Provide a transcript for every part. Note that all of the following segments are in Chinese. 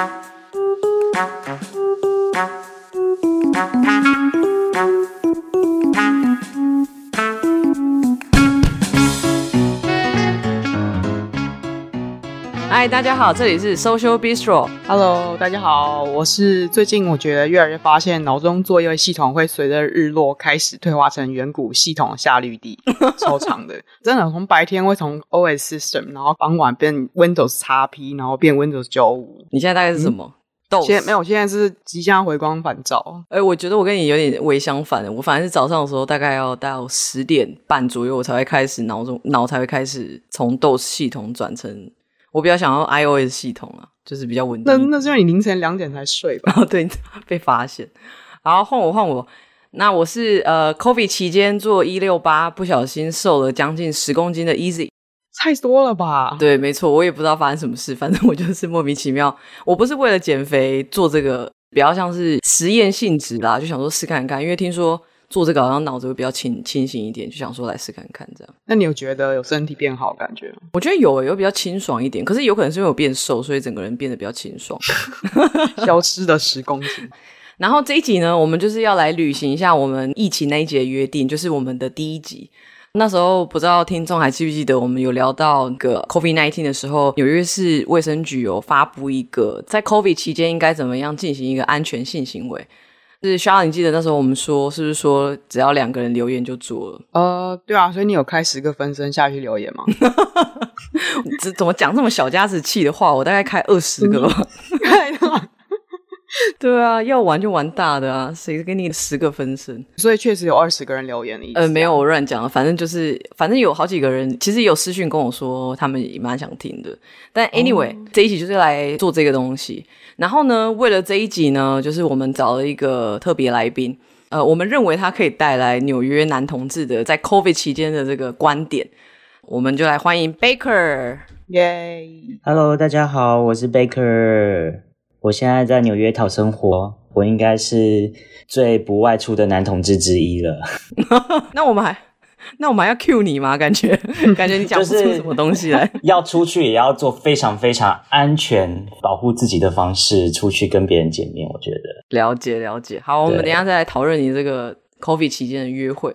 Thank you. 大家好，这里是 Social Bistro。Hello，大家好，我是最近我觉得越来越发现脑中作业系统会随着日落开始退化成远古系统下绿地，超长的，真的从白天会从 OS System，然后傍晚变 Windows XP，然后变 Windows 九五。你现在大概是什么？嗯、现在没有，现在是即将回光返照。哎、欸，我觉得我跟你有点微相反的，我反正是早上的时候大概要到十点半左右，我才会开始脑中脑才会开始从 DOS 系统转成。我比较想要 iOS 系统啊，就是比较稳定。那那是因为你凌晨两点才睡吧？哦，对，被发现。然后换我换我，那我是呃，COVID 期间做一六八，不小心瘦了将近十公斤的 Easy，太多了吧？对，没错，我也不知道发生什么事，反正我就是莫名其妙。我不是为了减肥做这个，比较像是实验性质啦，就想说试看看，因为听说。做这个好像脑子会比较清清醒一点，就想说来试看看这样。那你有觉得有身体变好感觉吗？我觉得有，有比较清爽一点。可是有可能是因为我变瘦，所以整个人变得比较清爽，消失的十公斤。然后这一集呢，我们就是要来履行一下我们疫情那一集的约定，就是我们的第一集。那时候不知道听众还记不记得，我们有聊到个 COVID-19 的时候，纽约市卫生局有发布一个在 COVID 期间应该怎么样进行一个安全性行为。是肖，你记得那时候我们说，是不是说只要两个人留言就做了？呃，对啊，所以你有开十个分身下去留言吗？这怎么讲这么小家子气的话？我大概开二十个吧。对啊，要玩就玩大的啊！谁给你十个分身？所以确实有二十个人留言的意思。呃，没有，我乱讲了。反正就是，反正有好几个人，其实也有私讯跟我说，他们也蛮想听的。但 anyway，、哦、这一集就是来做这个东西。然后呢，为了这一集呢，就是我们找了一个特别来宾。呃，我们认为他可以带来纽约男同志的在 COVID 期间的这个观点。我们就来欢迎 Baker。耶！Hello，大家好，我是 Baker。我现在在纽约讨生活，我应该是最不外出的男同志之一了。那我们还，那我们还要 cue 你吗？感觉，感觉你讲不出什么东西来。要出去也要做非常非常安全、保护自己的方式出去跟别人见面。我觉得了解了解。好，我们等一下再来讨论你这个 COVID 期间的约会。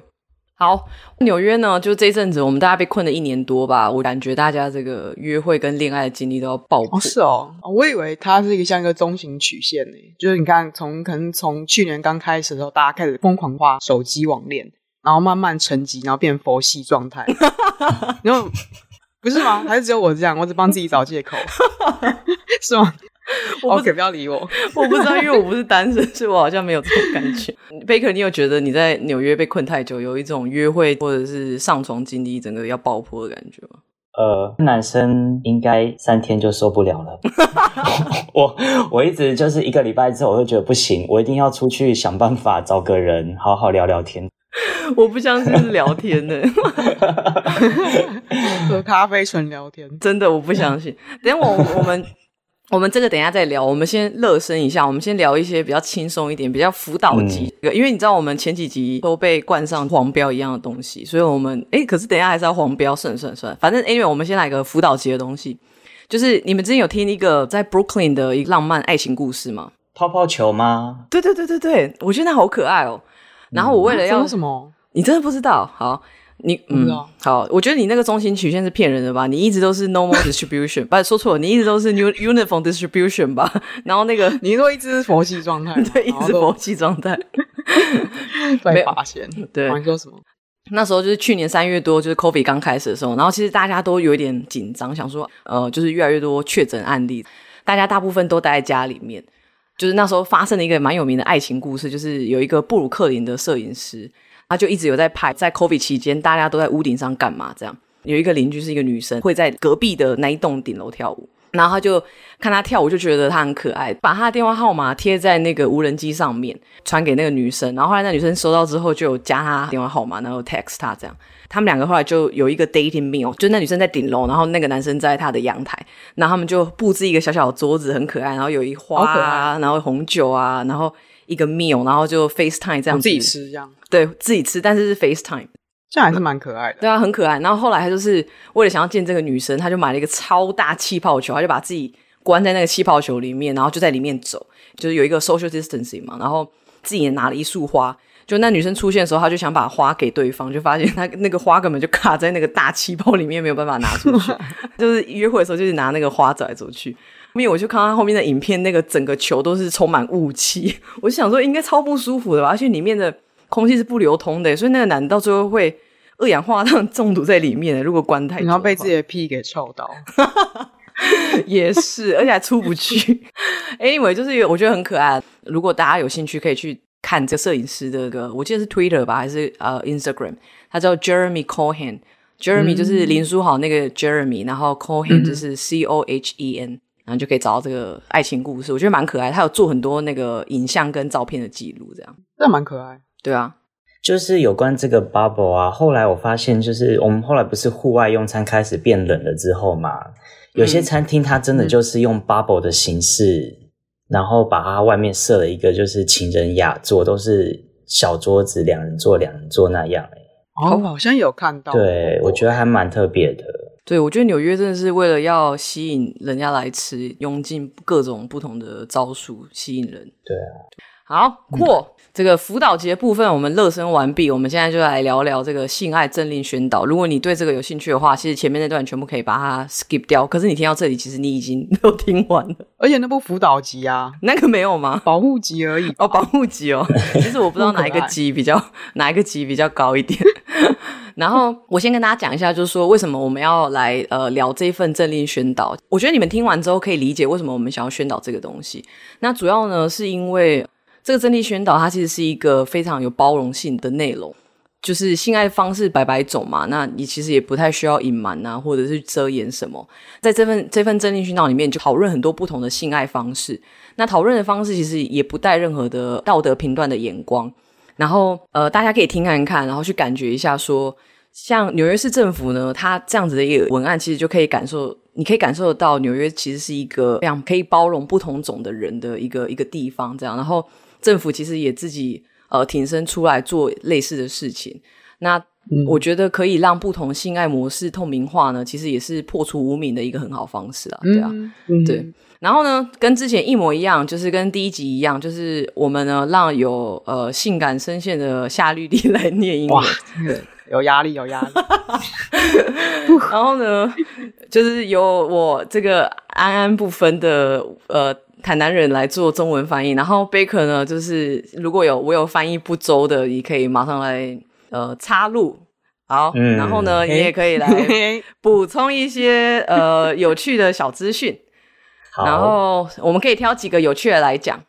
好，纽约呢，就这一阵子，我们大家被困了一年多吧。我感觉大家这个约会跟恋爱的经历都要爆破。哦，是哦，我以为它是一个像一个中型曲线呢，就是你看，从可能从去年刚开始的时候，大家开始疯狂画手机网恋，然后慢慢沉寂，然后变佛系状态。然后不是吗？还是只有我这样？我只帮自己找借口，是吗？我不，okay, 不要理我，我不知道，因为我不是单身，所以我好像没有这种感觉。Baker，你有觉得你在纽约被困太久，有一种约会或者是上床经历整个要爆破的感觉吗？呃，男生应该三天就受不了了。我我一直就是一个礼拜之后，我就觉得不行，我一定要出去想办法找个人好好聊聊天。我不相信是聊天的，喝咖啡纯聊天，真的我不相信。等我我们。我们这个等一下再聊，我们先热身一下，我们先聊一些比较轻松一点、比较辅导级。嗯、因为你知道，我们前几集都被冠上黄标一样的东西，所以我们哎，可是等一下还是要黄标，算算算，反正 anyway，我们先来个辅导级的东西，就是你们之前有听一个在 Brooklyn 的一个浪漫爱情故事吗？泡泡球吗？对对对对对，我觉得那好可爱哦。然后我为了要、嗯、什么？你真的不知道？好。你嗯，好，我觉得你那个中心曲线是骗人的吧？你一直都是 normal distribution，不是说错了，你一直都是 new uniform distribution 吧？然后那个 你说一直是佛系状态，对，一直佛系状态，被发现。对，你说什么？那时候就是去年三月多，就是 COVID 刚开始的时候，然后其实大家都有一点紧张，想说呃，就是越来越多确诊案例，大家大部分都待在家里面。就是那时候发生了一个蛮有名的爱情故事，就是有一个布鲁克林的摄影师。他就一直有在拍，在 COVID 期间，大家都在屋顶上干嘛？这样有一个邻居是一个女生，会在隔壁的那一栋顶楼跳舞。然后他就看她跳舞，就觉得她很可爱，把她的电话号码贴在那个无人机上面，传给那个女生。然后后来那女生收到之后，就有加她电话号码，然后 text 她这样。他们两个后来就有一个 dating meal，就那女生在顶楼，然后那个男生在他的阳台，然后他们就布置一个小小的桌子，很可爱，然后有一花啊，然后红酒啊，然后。一个 meal，然后就 FaceTime 这样子自己吃这样，对，自己吃，但是是 FaceTime，这样还是蛮可爱的。对啊，很可爱。然后后来他就是为了想要见这个女生，他就买了一个超大气泡球，他就把自己关在那个气泡球里面，然后就在里面走，就是有一个 social distancing 嘛，然后自己也拿了一束花。就那女生出现的时候，他就想把花给对方，就发现他那个花根本就卡在那个大气泡里面，没有办法拿出去。就是约会的时候，就是拿那个花走来走去。后面我就看到后面的影片，那个整个球都是充满雾气，我就想说应该超不舒服的吧，而且里面的空气是不流通的，所以那个男的到最后会二氧化碳 中毒在里面。如果关太久，然后被自己的屁给臭到，也是，而且还出不去。Anyway，就是我觉得很可爱。如果大家有兴趣，可以去。看这个摄影师的个，我记得是 Twitter 吧，还是呃 Instagram？他叫 Jeremy Cohen，Jeremy、嗯、就是林书豪那个 Jeremy，然后 Cohen 就是 C O H E N，、嗯、然后就可以找到这个爱情故事，我觉得蛮可爱。他有做很多那个影像跟照片的记录，这样，这蛮可爱。对啊，就是有关这个 bubble 啊，后来我发现，就是我们后来不是户外用餐开始变冷了之后嘛，有些餐厅它真的就是用 bubble 的形式。嗯然后把它外面设了一个，就是情人雅座，都是小桌子，两人坐，两人坐那样。哎，哦，好像有看到。对，我觉得还蛮特别的。对，我觉得纽约真的是为了要吸引人家来吃，用尽各种不同的招数吸引人。对啊。好，过、嗯、这个辅导级的部分，我们热身完毕。我们现在就来聊聊这个性爱政令宣导。如果你对这个有兴趣的话，其实前面那段全部可以把它 skip 掉。可是你听到这里，其实你已经 都听完了。而且那部辅导级啊，那个没有吗？保护级而已。哦，保护级哦。其实我不知道哪一个级比较哪一个级比较高一点。然后我先跟大家讲一下，就是说为什么我们要来呃聊这一份政令宣导。我觉得你们听完之后可以理解为什么我们想要宣导这个东西。那主要呢是因为。这个政令宣导，它其实是一个非常有包容性的内容，就是性爱方式百百种嘛，那你其实也不太需要隐瞒啊，或者是遮掩什么。在这份这份政令宣导里面，就讨论很多不同的性爱方式。那讨论的方式其实也不带任何的道德评断的眼光。然后呃，大家可以听看看，然后去感觉一下说，说像纽约市政府呢，它这样子的一个文案，其实就可以感受，你可以感受得到纽约其实是一个非常可以包容不同种的人的一个一个地方。这样，然后。政府其实也自己呃挺身出来做类似的事情，那我觉得可以让不同性爱模式透明化呢，其实也是破除无名的一个很好方式啊，对啊，嗯、对。然后呢，跟之前一模一样，就是跟第一集一样，就是我们呢让有呃性感声线的夏绿蒂来念英文，有压力，有压力。然后呢，就是由我这个安安不分的呃。台南人来做中文翻译，然后贝克呢，就是如果有我有翻译不周的，你可以马上来呃插入，好，嗯、然后呢，你也可以来补充一些呃有趣的小资讯，然后我们可以挑几个有趣的来讲。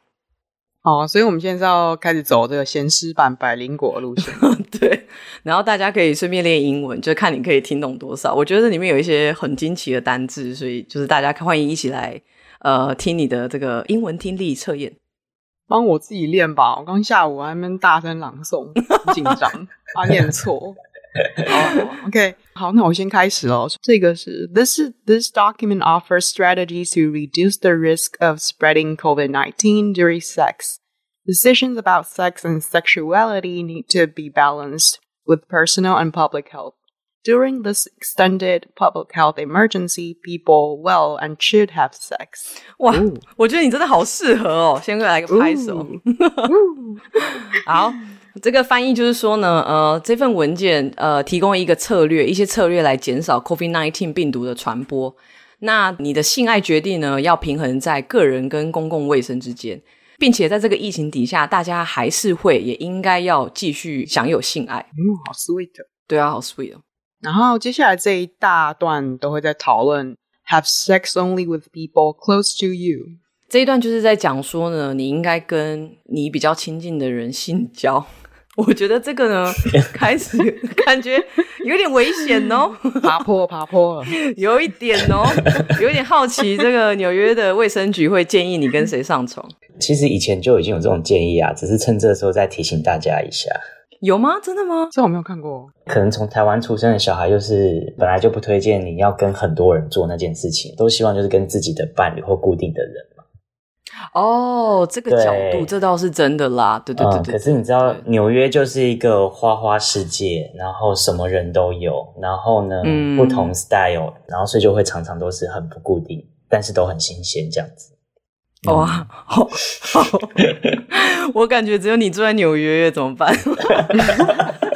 好，所以我们现在是要开始走这个咸湿版百灵果路线，对，然后大家可以顺便练英文，就看你可以听懂多少。我觉得这里面有一些很惊奇的单字，所以就是大家欢迎一起来。呃，听你的这个英文听力测验，帮我自己练吧。我刚下午还没大声朗诵，很紧张，怕念错。好，OK，好，那我先开始喽。这个是 This this document offers strategies to reduce the risk of spreading COVID-19 during sex. Decisions about sex and sexuality need to be balanced with personal and public health. During this extended public health emergency, people will and should have sex. 哇，我觉得你真的好适合哦！先来个拍手。好， 这个翻译就是说呢，呃，这份文件呃提供一个策略，一些策略来减少 COVID-19 病毒的传播。那你的性爱决定呢，要平衡在个人跟公共卫生之间，并且在这个疫情底下，大家还是会也应该要继续享有性爱。嗯，好 sweet。对啊，好 sweet 哦。然后接下来这一大段都会在讨论 have sex only with people close to you。这一段就是在讲说呢，你应该跟你比较亲近的人性交。我觉得这个呢，开始感觉有点危险哦，爬坡爬坡了，有一点哦，有一点好奇，这个纽约的卫生局会建议你跟谁上床？其实以前就已经有这种建议啊，只是趁这个时候再提醒大家一下。有吗？真的吗？这我没有看过。可能从台湾出生的小孩，就是本来就不推荐你要跟很多人做那件事情，都希望就是跟自己的伴侣或固定的人嘛。哦，这个角度，这倒是真的啦。对对对对，对、嗯。可是你知道，纽约就是一个花花世界，然后什么人都有，然后呢，嗯、不同 style，然后所以就会常常都是很不固定。但是都很新鲜这样子。哇，好，好，我感觉只有你住在纽约，怎么办？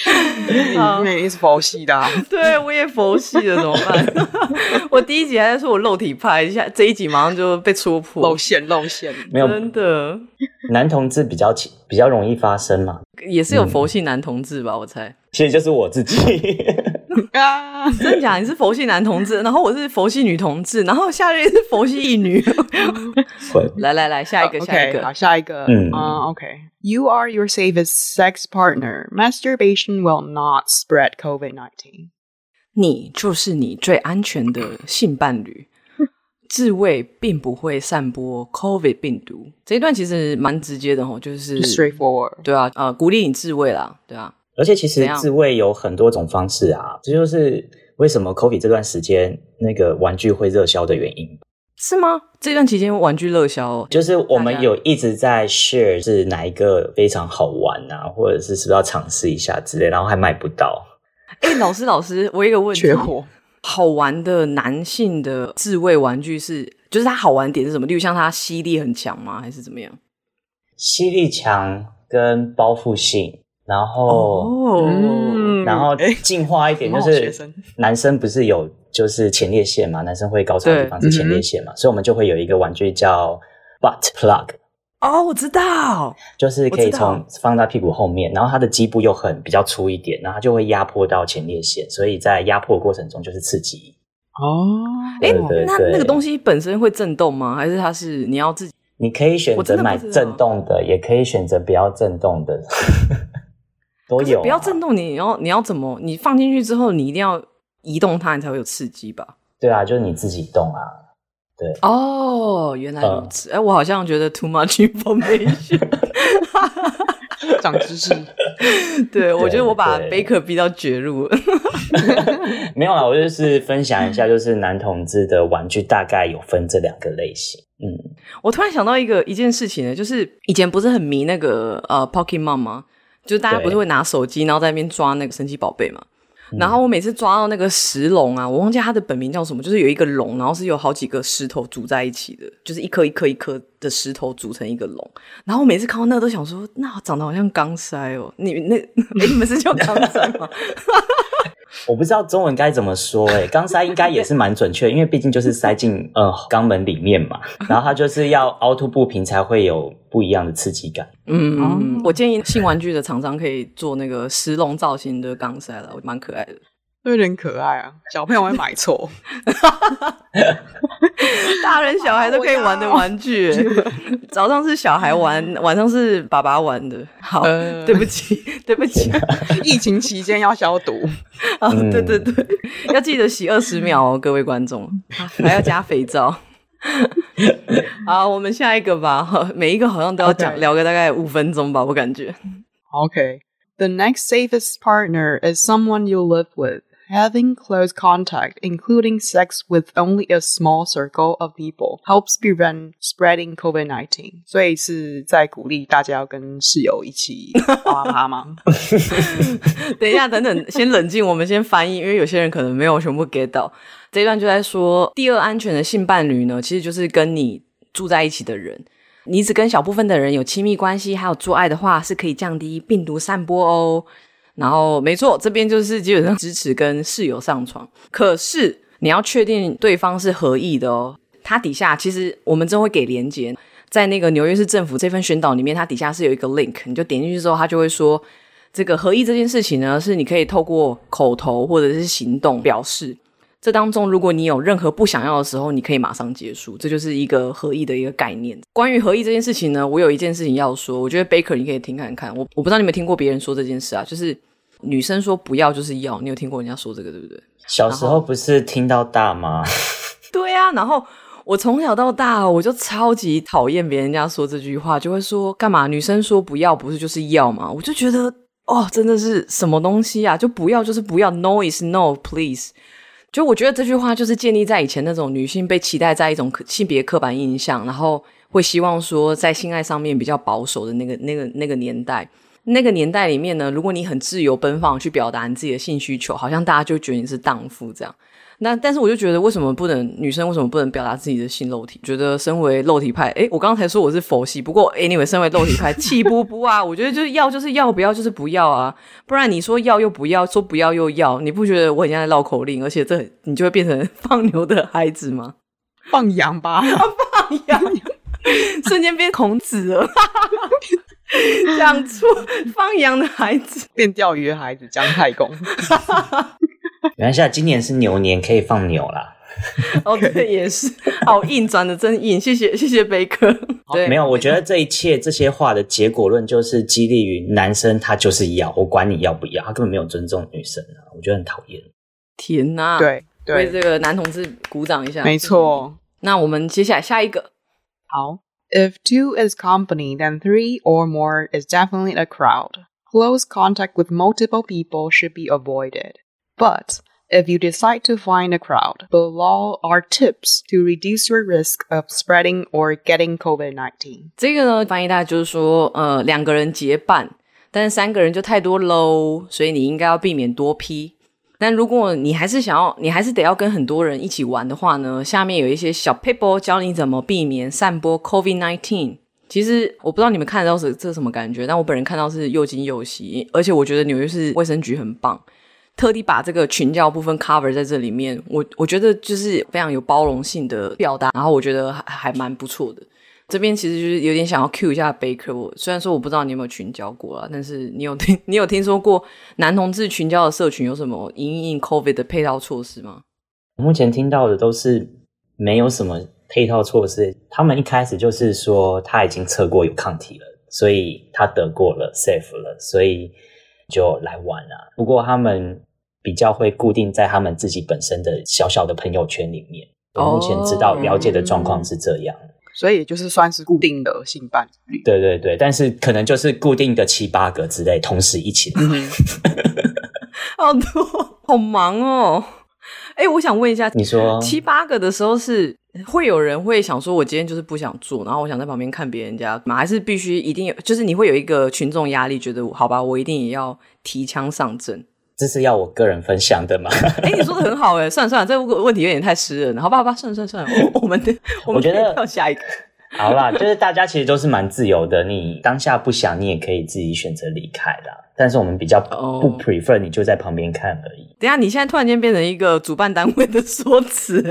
你也是佛系的，啊，对，我也佛系了，怎么办？我第一集还在说我肉体派，一下这一集马上就被戳破，露馅露馅，没有真的。男同志比较比较容易发生嘛，也是有佛系男同志吧？嗯、我猜，其实就是我自己。啊，真的假的？你是佛系男同志，然后我是佛系女同志，然后下列是佛系一女。来来来，下一个，uh, okay, 下一个，好，下一个。嗯、uh,，OK。You are your safest sex partner. Masturbation will not spread COVID-19. 你就是你最安全的性伴侣，自慰并不会散播 COVID 病毒。这一段其实蛮直接的吼，就是 straightforward。对啊，呃，鼓励你自慰啦，对啊。而且其实自慰有很多种方式啊，这就是为什么 COVID 这段时间那个玩具会热销的原因，是吗？这段期间玩具热销，就是我们有一直在 share 是哪一个非常好玩啊，或者是是不是要尝试一下之类，然后还买不到。哎，老师老师，我有一个问题，缺货。好玩的男性的自慰玩具是，就是它好玩点是什么？例如像它吸力很强吗？还是怎么样？吸力强跟包覆性。然后，哦、然后进化一点，就是男生不是有就是前列腺嘛？男生会高潮的地方是前列腺嘛？所以我们就会有一个玩具叫 butt plug。哦，我知道，就是可以从放在屁股后面，然后它的基部又很比较粗一点，然后它就会压迫到前列腺，所以在压迫的过程中就是刺激。哦，哎，那那个东西本身会震动吗？还是它是你要自己？你可以选择买震动的，也可以选择不要震动的。都有、啊，不要震动你，你要你要怎么？你放进去之后，你一定要移动它，你才会有刺激吧？对啊，就是你自己动啊。对哦，原来如此。哎、嗯，我好像觉得 too much information，长知识。对，我觉得我把贝克逼到绝路了。没有啊，我就是分享一下，就是男同志的玩具大概有分这两个类型。嗯，我突然想到一个一件事情呢，就是以前不是很迷那个呃 Pokemon 吗？就是大家不是会拿手机，然后在那边抓那个神奇宝贝嘛？嗯、然后我每次抓到那个石龙啊，我忘记它的本名叫什么，就是有一个龙，然后是有好几个石头组在一起的，就是一颗一颗一颗的石头组成一个龙。然后我每次看到那个都想说，那长得好像钢塞哦。你那、欸、你们是叫钢塞吗？我不知道中文该怎么说诶，钢塞应该也是蛮准确，因为毕竟就是塞进呃肛门里面嘛，然后它就是要凹凸不平才会有不一样的刺激感。嗯，嗯，我建议性玩具的厂商可以做那个石龙造型的钢塞了，蛮可爱的。有点可爱啊，小朋友会买错。大人小孩都可以玩的玩具，早上是小孩玩，晚上是爸爸玩的。好，呃、对不起，对不起。疫情期间要消毒啊！对对对，要记得洗二十秒哦，各位观众，还要加肥皂。好，我们下一个吧。每一个好像都要讲.聊个大概五分钟吧，我感觉。OK，the、next safest partner is someone you live with. Having close contact, including sex with only a small circle of people, helps prevent spreading COVID-19. 所以是在鼓励大家要跟室友一起啪啪吗？等一下，等等，先冷静，我们先翻译，因为有些人可能没有全部 get 到这一段，就在说第二安全的性伴侣呢，其实就是跟你住在一起的人，你只跟小部分的人有亲密关系，还有做爱的话，是可以降低病毒散播哦。然后没错，这边就是基本上支持跟室友上床，可是你要确定对方是合意的哦。它底下其实我们真会给连接，在那个纽约市政府这份宣导里面，它底下是有一个 link，你就点进去之后，它就会说这个合意这件事情呢，是你可以透过口头或者是行动表示。这当中，如果你有任何不想要的时候，你可以马上结束，这就是一个合意的一个概念。关于合意这件事情呢，我有一件事情要说，我觉得 Baker 你可以听看看。我我不知道你有没有听过别人说这件事啊，就是。女生说不要就是要，你有听过人家说这个对不对？小时候不是听到大吗？对啊，然后我从小到大我就超级讨厌别人家说这句话，就会说干嘛？女生说不要不是就是要吗？我就觉得哦，真的是什么东西啊？就不要就是不要，No is no，please。就我觉得这句话就是建立在以前那种女性被期待在一种性别刻板印象，然后会希望说在性爱上面比较保守的那个那个那个年代。那个年代里面呢，如果你很自由奔放去表达你自己的性需求，好像大家就觉得你是荡妇这样。那但是我就觉得，为什么不能女生为什么不能表达自己的性肉体？觉得身为肉体派，诶，我刚才说我是佛系，不过 anyway，身为肉体派，气不不啊？我觉得就是要就是要，不要就是不要啊！不然你说要又不要，说不要又要，你不觉得我很像在绕口令？而且这你就会变成放牛的孩子吗？放羊吧，放羊，瞬间变孔子了，讲出放羊的孩子变钓鱼的孩子，姜太公。原来今年是牛年，可以放牛啦。哦，对，也是，好硬，转的真硬。谢谢，谢谢贝克。对，没有，我觉得这一切这些话的结果论，就是激励于男生，他就是要，我管你要不要，他根本没有尊重女生啊，我觉得很讨厌。天哪，对，对，为这个男同志鼓掌一下。没错。那我们接下来下一个。好，If two is company, then three or more is definitely a crowd. Close contact with multiple people should be avoided. But if you decide to find a crowd, below are tips to reduce your risk of spreading or getting COVID-19. 这个呢，翻译大概就是说，呃，两个人结伴，但是三个人就太多喽，所以你应该要避免多批。但如果你还是想要，你还是得要跟很多人一起玩的话呢，下面有一些小 paper 教你怎么避免散播 COVID-19。其实我不知道你们看到是这什么感觉，但我本人看到是又惊又喜，而且我觉得纽约市卫生局很棒。特地把这个群交部分 cover 在这里面，我我觉得就是非常有包容性的表达，然后我觉得还还蛮不错的。这边其实就是有点想要 cue 一下 Baker，我虽然说我不知道你有没有群交过啊，但是你有听 你有听说过男同志群交的社群有什么因应 COVID 的配套措施吗？目前听到的都是没有什么配套措施，他们一开始就是说他已经测过有抗体了，所以他得过了 safe 了，所以就来玩了。不过他们。比较会固定在他们自己本身的小小的朋友圈里面。我目前知道了解的状况是这样，所以就是算是固定的性伴侣。对对对，但是可能就是固定的七八个之类，同时一起来。好多，好忙哦。哎，我想问一下，你说七八个的时候是会有人会想说，我今天就是不想做，然后我想在旁边看别人家吗？还是必须一定有？就是你会有一个群众压力，觉得好吧，我一定也要提枪上阵。这是要我个人分享的吗？哎、欸，你说的很好哎，算了算了，这个问题有点太私人了，好吧好吧，算了算了算了，我，我们的我觉得跳下一个。好啦，就是大家其实都是蛮自由的，你当下不想，你也可以自己选择离开的。但是我们比较不 prefer 你就在旁边看而已。等一下，你现在突然间变成一个主办单位的说辞，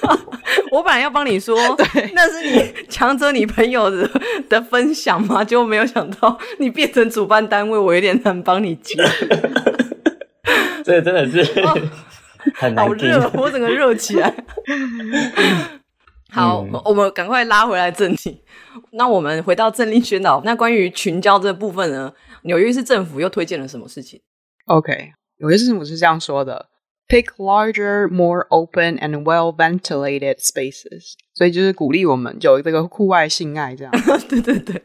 我本来要帮你说，对，那是你强者你朋友的的分享吗？结果没有想到你变成主办单位，我有点难帮你接。这真的是很难、哦、好热，我整个热起来。好，嗯、我们赶快拉回来正题。那我们回到政令宣导。那关于群交这部分呢？纽约市政府又推荐了什么事情？OK，纽约市政府是这样说的：Pick larger, more open and well-ventilated spaces。所以就是鼓励我们有这个户外性爱这样。对 对对。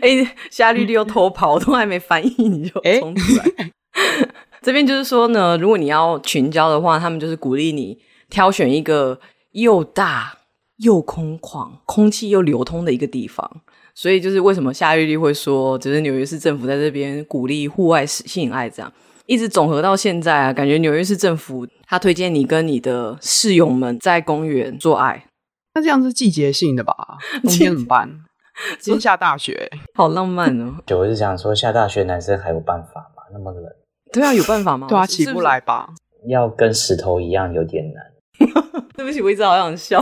哎，夏绿绿又偷跑，都还没翻译你就冲出来。这边就是说呢，如果你要群交的话，他们就是鼓励你挑选一个又大又空旷、空气又流通的一个地方。所以就是为什么夏玉丽会说，只是纽约市政府在这边鼓励户外性爱这样，一直总和到现在啊，感觉纽约市政府他推荐你跟你的室友们在公园做爱。那这样是季节性的吧？冬天怎么办？今天下大雪，好浪漫哦！就我是想说，下大雪男生还有办法吗？那么冷。对啊，有办法吗？对啊，起不来吧？要跟石头一样，有点难。对不起，我一直好想笑。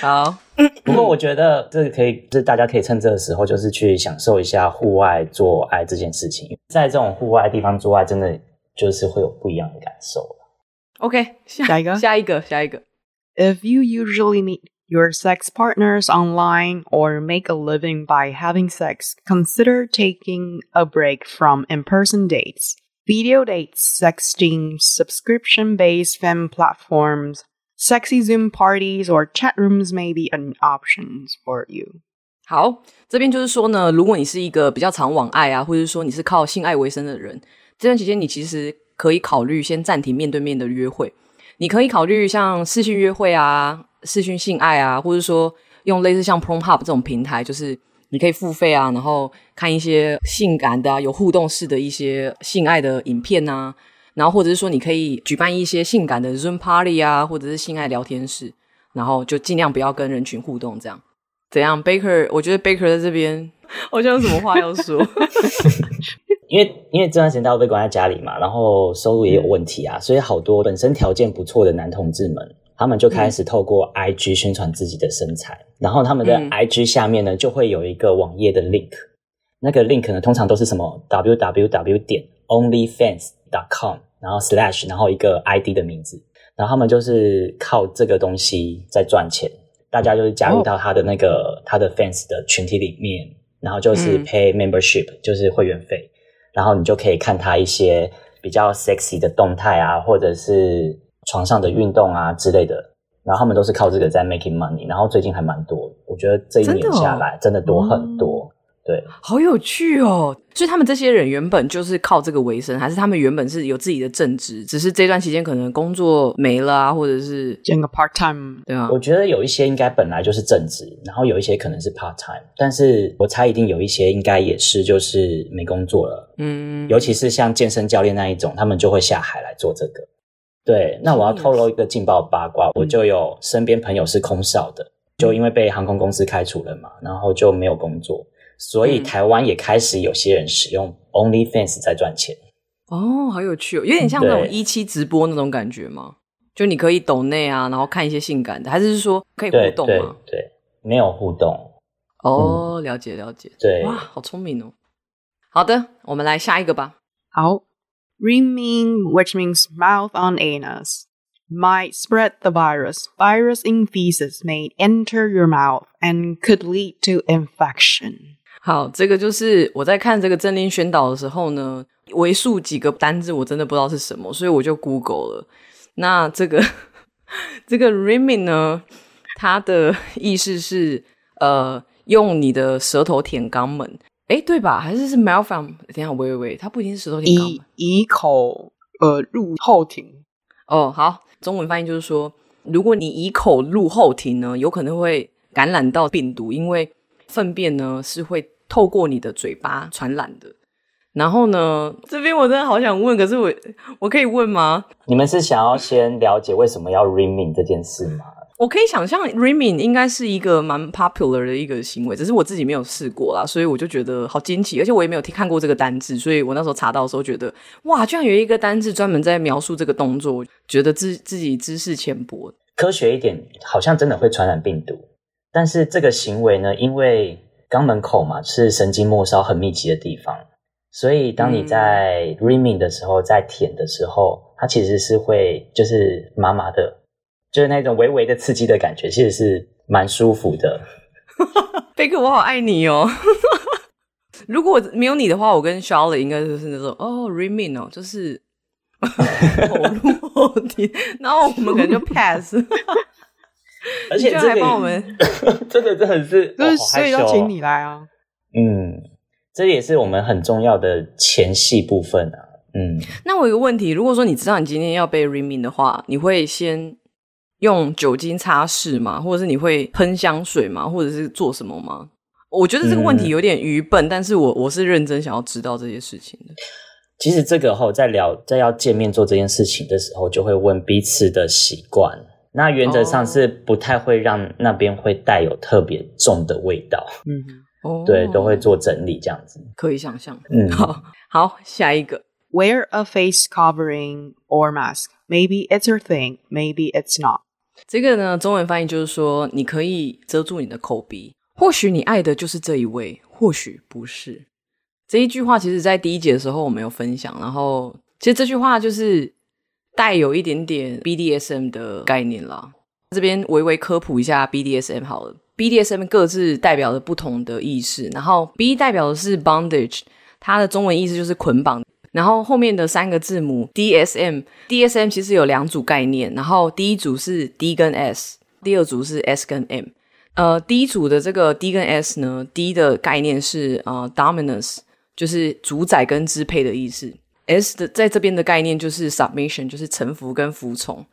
好，不过我觉得这个可以，就是大家可以趁这个时候，就是去享受一下户外做爱这件事情。在这种户外地方做爱，真的就是会有不一样的感受。OK，下，下一个，下一个，下一个。If you usually meet your sex partners online or make a living by having sex, consider taking a break from in-person dates. Video dates, sexting, subscription-based fan platforms, sexy Zoom parties, or chat rooms may be an option for you. 好，这边就是说呢，如果你是一个比较常网爱啊，或者说你是靠性爱为生的人，这段期间你其实可以考虑先暂停面对面的约会。你可以考虑像视讯约会啊。视讯性爱啊，或者说用类似像 Pornhub 这种平台，就是你可以付费啊，然后看一些性感的、啊、有互动式的一些性爱的影片啊。然后或者是说你可以举办一些性感的 Zoom Party 啊，或者是性爱聊天室，然后就尽量不要跟人群互动，这样怎样？Baker，我觉得 Baker 在这边好像有什么话要说，因为因为这段时间大家被关在家里嘛，然后收入也有问题啊，所以好多本身条件不错的男同志们。他们就开始透过 IG 宣传自己的身材，嗯、然后他们的 IG 下面呢、嗯、就会有一个网页的 link，那个 link 呢通常都是什么？www 点 onlyfans.com，然后 slash，然后一个 ID 的名字，然后他们就是靠这个东西在赚钱，大家就是加入到他的那个、哦、他的 fans 的群体里面，然后就是 pay membership，、嗯、就是会员费，然后你就可以看他一些比较 sexy 的动态啊，或者是。床上的运动啊之类的，然后他们都是靠这个在 making money，然后最近还蛮多，我觉得这一年下来真的多很多，对，好有趣哦。所以他们这些人原本就是靠这个为生，还是他们原本是有自己的正职，只是这段期间可能工作没了啊，或者是兼个 part time，对啊。我觉得有一些应该本来就是正职，然后有一些可能是 part time，但是我猜一定有一些应该也是就是没工作了，嗯，尤其是像健身教练那一种，他们就会下海来做这个。对，那我要透露一个劲爆八卦，我就有身边朋友是空少的，就因为被航空公司开除了嘛，然后就没有工作，所以台湾也开始有些人使用 OnlyFans 在赚钱。哦，好有趣哦，有点像那种一期直播那种感觉吗？就你可以抖内啊，然后看一些性感的，还是说可以互动吗？对，对，对，没有互动。哦，了解了解。对，哇，好聪明哦。好的，我们来下一个吧。好。Rimming, which means mouth on anus, might spread the virus. Virus in feces may enter your mouth and could lead to infection. 好，这个就是我在看这个政令宣导的时候呢，为数几个单字我真的不知道是什么，所以我就 Google 了。那这个这个 rimming 呢，它的意思是呃，用你的舌头舔肛门。 哎，对吧？还是是 on？等一下，喂喂喂，它不一定是石头舔肛门，以以口呃入后庭。哦，好，中文翻译就是说，如果你以口入后庭呢，有可能会感染到病毒，因为粪便呢是会透过你的嘴巴传染的。然后呢，这边我真的好想问，可是我我可以问吗？你们是想要先了解为什么要 rimming 这件事吗？我可以想象，rimming 应该是一个蛮 popular 的一个行为，只是我自己没有试过啦，所以我就觉得好惊奇，而且我也没有听看过这个单字，所以我那时候查到的时候觉得，哇，居然有一个单字专门在描述这个动作，觉得自自己知识浅薄。科学一点，好像真的会传染病毒，但是这个行为呢，因为肛门口嘛是神经末梢很密集的地方，所以当你在 rimming 的时候，在舔的时候，它其实是会就是麻麻的。就是那种微微的刺激的感觉，其实是蛮舒服的。贝克，我好爱你哦！如果没有你的话，我跟 Charlotte 应该就是那种哦，rimming 哦，就是后入然后我们可能就 pass。而且这个还帮我们，真的真的是，就是、哦、所以邀请你来啊。嗯，这也是我们很重要的前戏部分啊。嗯，那我有个问题，如果说你知道你今天要被 rimming 的话，你会先？用酒精擦拭吗？或者是你会喷香水吗？或者是做什么吗？我觉得这个问题有点愚笨，嗯、但是我我是认真想要知道这些事情的。其实这个后在聊在要见面做这件事情的时候，就会问彼此的习惯。那原则上是不太会让那边会带有特别重的味道。嗯，哦，对，都会做整理这样子。可以想象。嗯，好，好，下一个，Wear a face covering or mask. Maybe it's your thing. Maybe it's not. 这个呢，中文翻译就是说，你可以遮住你的口鼻。或许你爱的就是这一位，或许不是。这一句话，其实在第一节的时候我们有分享。然后，其实这句话就是带有一点点 BDSM 的概念啦。这边微微科普一下 BDSM 好了。BDSM 各自代表的不同的意思。然后 B 代表的是 bondage，它的中文意思就是捆绑。然后后面的三个字母 DSM，DSM 其实有两组概念，然后第一组是 D 跟 S，第二组是 S 跟 M。呃，第一组的这个 D 跟 S 呢，D 的概念是呃 Dominance，就是主宰跟支配的意思；S 的在这边的概念就是 Submission，就是臣服跟服从。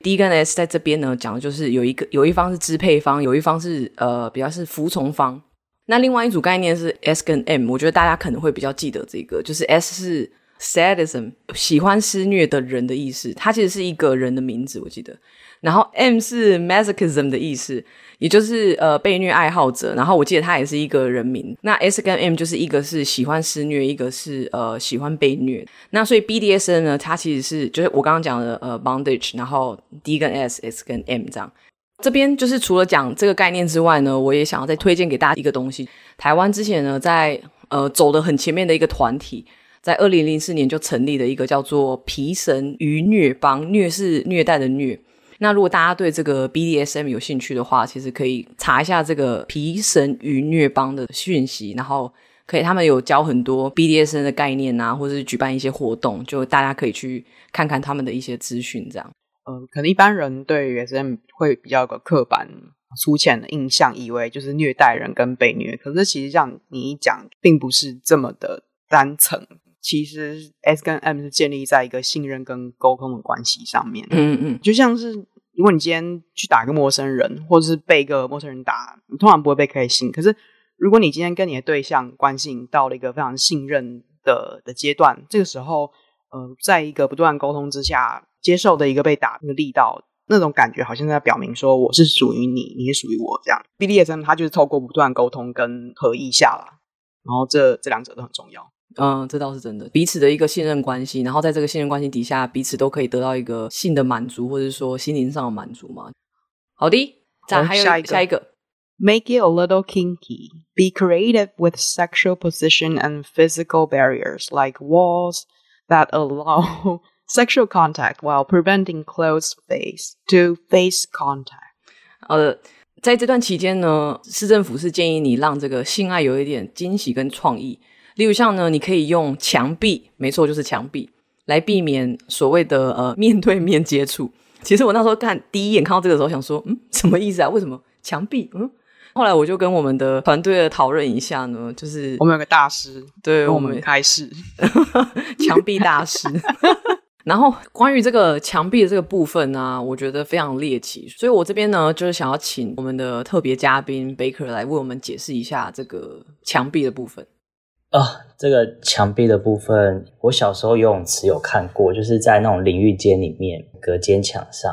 D 跟 S 在这边呢，讲的就是有一个有一方是支配方，有一方是呃比较是服从方。那另外一组概念是 S 跟 M，我觉得大家可能会比较记得这个，就是 S 是。Sadism 喜欢施虐的人的意思，它其实是一个人的名字，我记得。然后 M 是 masochism 的意思，也就是呃被虐爱好者。然后我记得他也是一个人名。那 S 跟 M 就是一个是喜欢施虐，一个是呃喜欢被虐。那所以 BDSM 呢，它其实是就是我刚刚讲的呃 bondage，然后 D 跟 S，S 跟 M 这样。这边就是除了讲这个概念之外呢，我也想要再推荐给大家一个东西。台湾之前呢，在呃走得很前面的一个团体，在二零零四年就成立了一个叫做皮神与虐帮，虐是虐待的虐。那如果大家对这个 BDSM 有兴趣的话，其实可以查一下这个皮神与虐帮的讯息，然后可以他们有教很多 BDSM 的概念啊，或者是举办一些活动，就大家可以去看看他们的一些资讯，这样。呃，可能一般人对 SM 会比较有个刻板、粗浅的印象，以为就是虐待人跟被虐。可是其实像你讲，并不是这么的单层。其实 S 跟 M 是建立在一个信任跟沟通的关系上面。嗯嗯，就像是如果你今天去打一个陌生人，或者是被一个陌生人打，你通常不会被开心。可是如果你今天跟你的对象关系到了一个非常信任的的阶段，这个时候，呃，在一个不断沟通之下，接受的一个被打那个力道，那种感觉好像在表明说我是属于你，你是属于我这样。BDSM 它就是透过不断沟通跟合意下来，然后这这两者都很重要。嗯，这倒是真的，彼此的一个信任关系，然后在这个信任关系底下，彼此都可以得到一个性的满足，或者说心灵上的满足嘛。好的，再还有下一个，下一个，Make it a little kinky. Be creative with sexual position and physical barriers like walls that allow sexual contact while preventing close face to face contact. 呃，在这段期间呢，市政府是建议你让这个性爱有一点惊喜跟创意。例如像呢，你可以用墙壁，没错，就是墙壁，来避免所谓的呃面对面接触。其实我那时候看第一眼看到这个时候，想说，嗯，什么意思啊？为什么墙壁？嗯，后来我就跟我们的团队的讨论一下呢，就是我们有个大师，对我们开始 墙壁大师。然后关于这个墙壁的这个部分呢、啊，我觉得非常猎奇，所以我这边呢就是想要请我们的特别嘉宾 Baker 来为我们解释一下这个墙壁的部分。啊、哦，这个墙壁的部分，我小时候游泳池有看过，就是在那种淋浴间里面隔间墙上，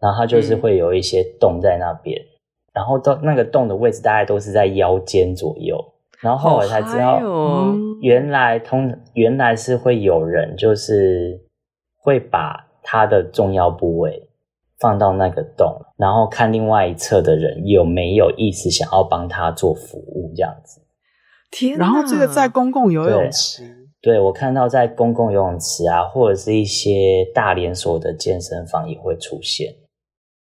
然后它就是会有一些洞在那边，嗯、然后到那个洞的位置大概都是在腰间左右，然后后来才知道，哦嗯、原来通原来是会有人就是会把他的重要部位放到那个洞，然后看另外一侧的人有没有意思想要帮他做服务这样子。天，然后这个在公共游泳池，对，对，我看到在公共游泳池啊，或者是一些大连锁的健身房也会出现，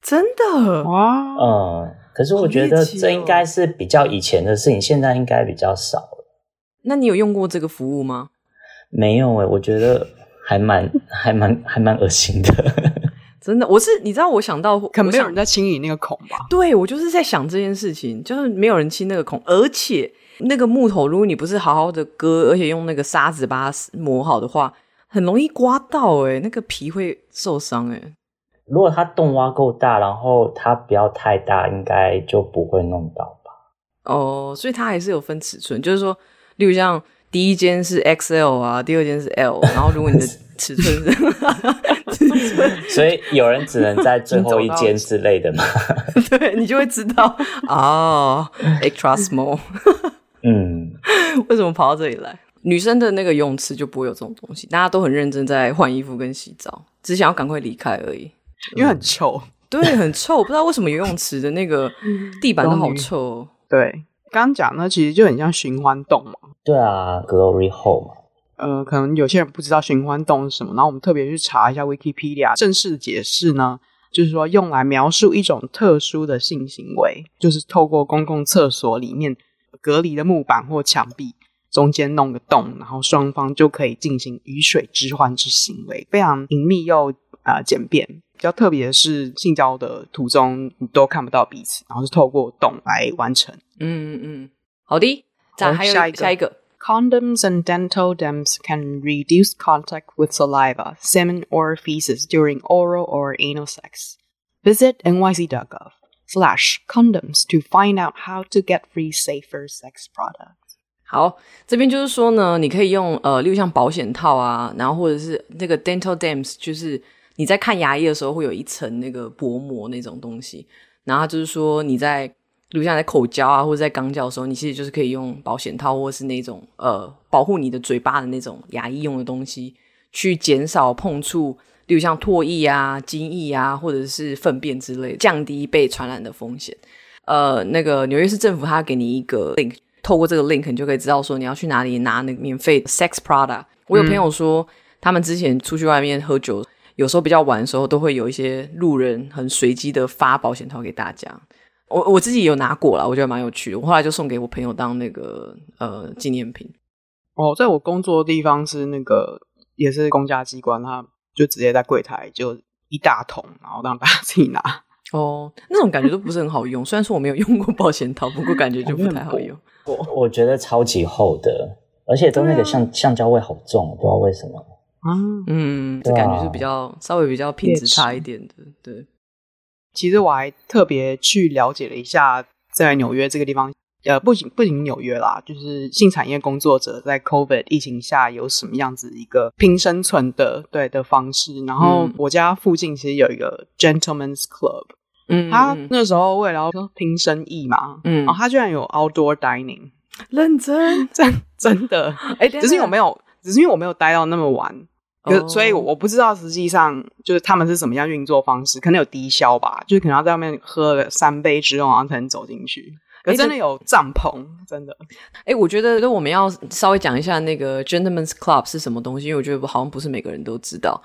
真的哇，嗯，可是我觉得这应该是比较以前的事情，现在应该比较少了。那你有用过这个服务吗？没有诶、欸，我觉得还蛮还蛮还蛮恶心的，真的。我是你知道，我想到可能没有人在清理那个孔吧？对，我就是在想这件事情，就是没有人清那个孔，而且。那个木头，如果你不是好好的割，而且用那个砂子把它磨好的话，很容易刮到诶，那个皮会受伤诶。如果它洞挖够大，然后它不要太大，应该就不会弄到吧？哦，所以它还是有分尺寸，就是说，例如像第一间是 XL 啊，第二间是 L，然后如果你的 尺寸是，尺寸 所以有人只能在最后一间之类的嘛？对，你就会知道哦，extra small。嗯，为什么跑到这里来？女生的那个游泳池就不会有这种东西，大家都很认真在换衣服跟洗澡，只想要赶快离开而已，因为很臭。对，很臭，不知道为什么游泳池的那个 地板都好臭。对，刚刚讲呢，其实就很像循环洞嘛。对啊，Glory Hole 嘛。呃，可能有些人不知道循环洞是什么，然后我们特别去查一下 Wikipedia 正式解释呢，就是说用来描述一种特殊的性行为，就是透过公共厕所里面。隔离的木板或墙壁中间弄个洞，然后双方就可以进行鱼水之欢之行为，非常隐秘又啊、呃、简便。比较特别的是，性交的途中你都看不到彼此，然后是透过洞来完成。嗯嗯，好的。再还有下一个，下一个，Condoms and dental dams can reduce contact with saliva, semen or feces during oral or anal sex. Visit nyc.gov. Slash condoms to find out how to get free safer sex products。好，这边就是说呢，你可以用呃，例如像保险套啊，然后或者是那个 dental dams，就是你在看牙医的时候会有一层那个薄膜那种东西，然后就是说你在例如像在口交啊或者在肛交的时候，你其实就是可以用保险套或者是那种呃保护你的嘴巴的那种牙医用的东西，去减少碰触，例如像唾液啊、精液啊或者是粪便之类，降低被传染的风险。呃，那个纽约市政府他给你一个 link。透过这个 link，你就可以知道说你要去哪里拿那个免费 sex product。我有朋友说，嗯、他们之前出去外面喝酒，有时候比较晚的时候，都会有一些路人很随机的发保险套给大家。我我自己有拿过了，我觉得蛮有趣的。我后来就送给我朋友当那个呃纪念品。哦，在我工作的地方是那个也是公家机关，他就直接在柜台就一大桶，然后让大家 自己拿。哦，那种感觉都不是很好用。虽然说我没有用过保险套，不过感觉就不太好用。我我觉得超级厚的，而且都那个橡、啊、橡胶味好重，不知道为什么。嗯嗯，这感觉是比较稍微比较品质差一点的。对，其实我还特别去了解了一下，在纽约这个地方，呃，不仅不仅纽约啦，就是性产业工作者在 COVID 疫情下有什么样子一个拼生存的对的方式。然后我家附近其实有一个 Gentlemen's Club。嗯，他那时候为了要拼生意嘛，嗯，然后他居然有 outdoor dining，认真，真真的，哎、欸，只是我没有，只是因为我没有待到那么晚，哦、所以我不知道实际上就是他们是怎么样运作方式，可能有低消吧，就是可能要在外面喝了三杯之后，然后才能走进去。真的有帐篷，真的。哎、欸，我觉得，我们要稍微讲一下那个 Gentlemen's Club 是什么东西，因为我觉得好像不是每个人都知道。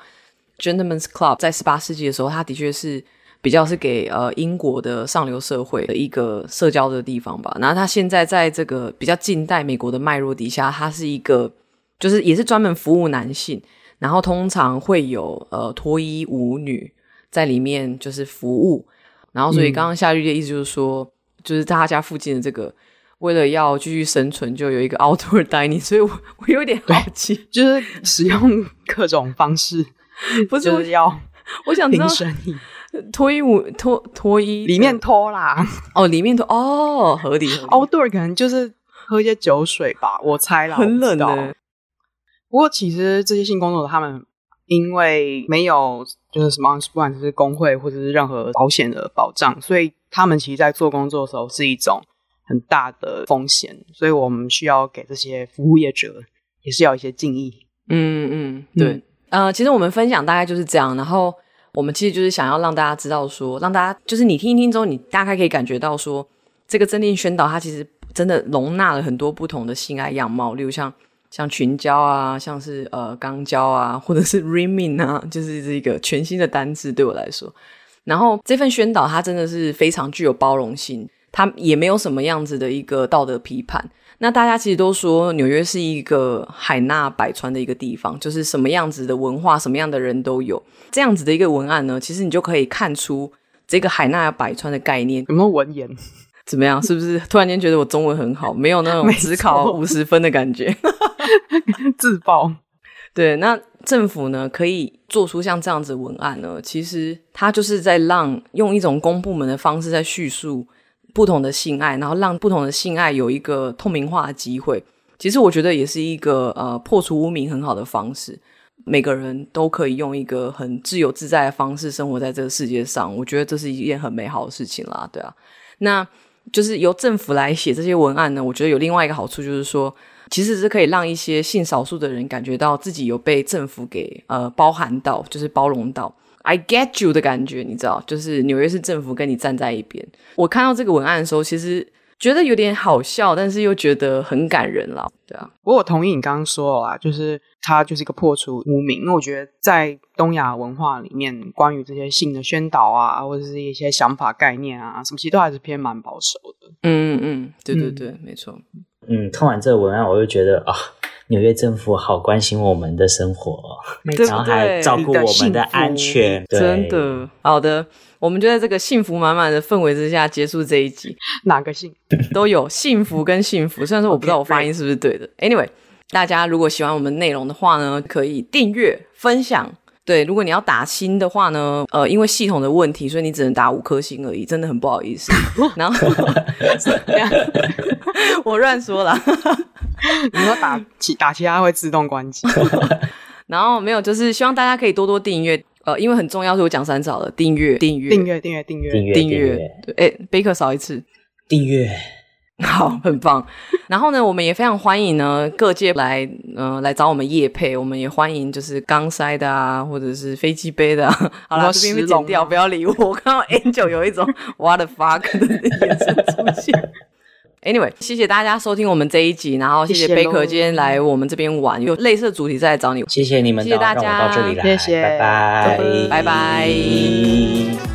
Gentlemen's Club 在十八世纪的时候，它的确是。比较是给呃英国的上流社会的一个社交的地方吧。然后它现在在这个比较近代美国的脉络底下，它是一个就是也是专门服务男性，然后通常会有呃脱衣舞女在里面就是服务。然后所以刚刚夏绿的意思就是说，嗯、就是他家附近的这个为了要继续生存，就有一个 outdoor dining。所以我我有点好奇，就是使用各种方式，不是就是要我想知道。脱衣舞脱脱衣里面脱啦哦，里面脱哦，合理。Outdoor 可能就是喝一些酒水吧，我猜啦。很冷的。不过其实这些性工作者他们因为没有就是什么，不管是工会或者是任何保险的保障，所以他们其实，在做工作的时候是一种很大的风险。所以我们需要给这些服务业者也是要一些敬意。嗯嗯，对。嗯、呃，其实我们分享大概就是这样，然后。我们其实就是想要让大家知道说，说让大家就是你听一听之后，你大概可以感觉到说，这个政令宣导它其实真的容纳了很多不同的性爱样貌，例如像像群交啊，像是呃肛交啊，或者是 rimming 啊，就是这一个全新的单字对我来说。然后这份宣导它真的是非常具有包容性，它也没有什么样子的一个道德批判。那大家其实都说纽约是一个海纳百川的一个地方，就是什么样子的文化，什么样的人都有。这样子的一个文案呢，其实你就可以看出这个海纳百川的概念。有没有文言？怎么样？是不是突然间觉得我中文很好？没有那种只考五十分的感觉。自爆。对，那政府呢，可以做出像这样子文案呢，其实它就是在让用一种公部门的方式在叙述。不同的性爱，然后让不同的性爱有一个透明化的机会。其实我觉得也是一个呃破除污名很好的方式。每个人都可以用一个很自由自在的方式生活在这个世界上。我觉得这是一件很美好的事情啦，对啊。那就是由政府来写这些文案呢，我觉得有另外一个好处，就是说其实是可以让一些性少数的人感觉到自己有被政府给呃包含到，就是包容到。I get you 的感觉，你知道，就是纽约市政府跟你站在一边。我看到这个文案的时候，其实觉得有点好笑，但是又觉得很感人了，对啊。不过我同意你刚刚说的啊，就是它就是一个破除污名。因为我觉得在东亚文化里面，关于这些性的宣导啊，或者是一些想法概念啊，什么其实都还是偏蛮保守的。嗯嗯嗯，对对对，嗯、没错。嗯，看完这个文案，我就觉得啊。纽约政府好关心我们的生活，然后还照顾我们的安全，真的。好的，我们就在这个幸福满满的氛围之下结束这一集。哪个幸都有幸福跟幸福，虽然说我不知道我发音是不是对的。Okay, right. Anyway，大家如果喜欢我们内容的话呢，可以订阅、分享。对，如果你要打星的话呢，呃，因为系统的问题，所以你只能打五颗星而已，真的很不好意思。然后 我乱说了。你说打其打其他会自动关机。然后没有，就是希望大家可以多多订阅，呃，因为很重要，所以我讲三次了，订阅，订阅，订阅，订阅，订阅，订阅，订阅。对，哎，贝克少一次，订阅。好，很棒。然后呢，我们也非常欢迎呢各界来，呃，来找我们叶配。我们也欢迎就是钢塞的啊，或者是飞机杯的、啊。好了，这边被剪掉，不要理我。我看到 Angel 有一种 What the fuck 的眼神出现。Anyway，谢谢大家收听我们这一集，然后谢谢贝壳今天来我们这边玩，有类似的主题再来找你。谢谢你们，谢谢大家，到这里来，谢谢，拜拜，拜拜。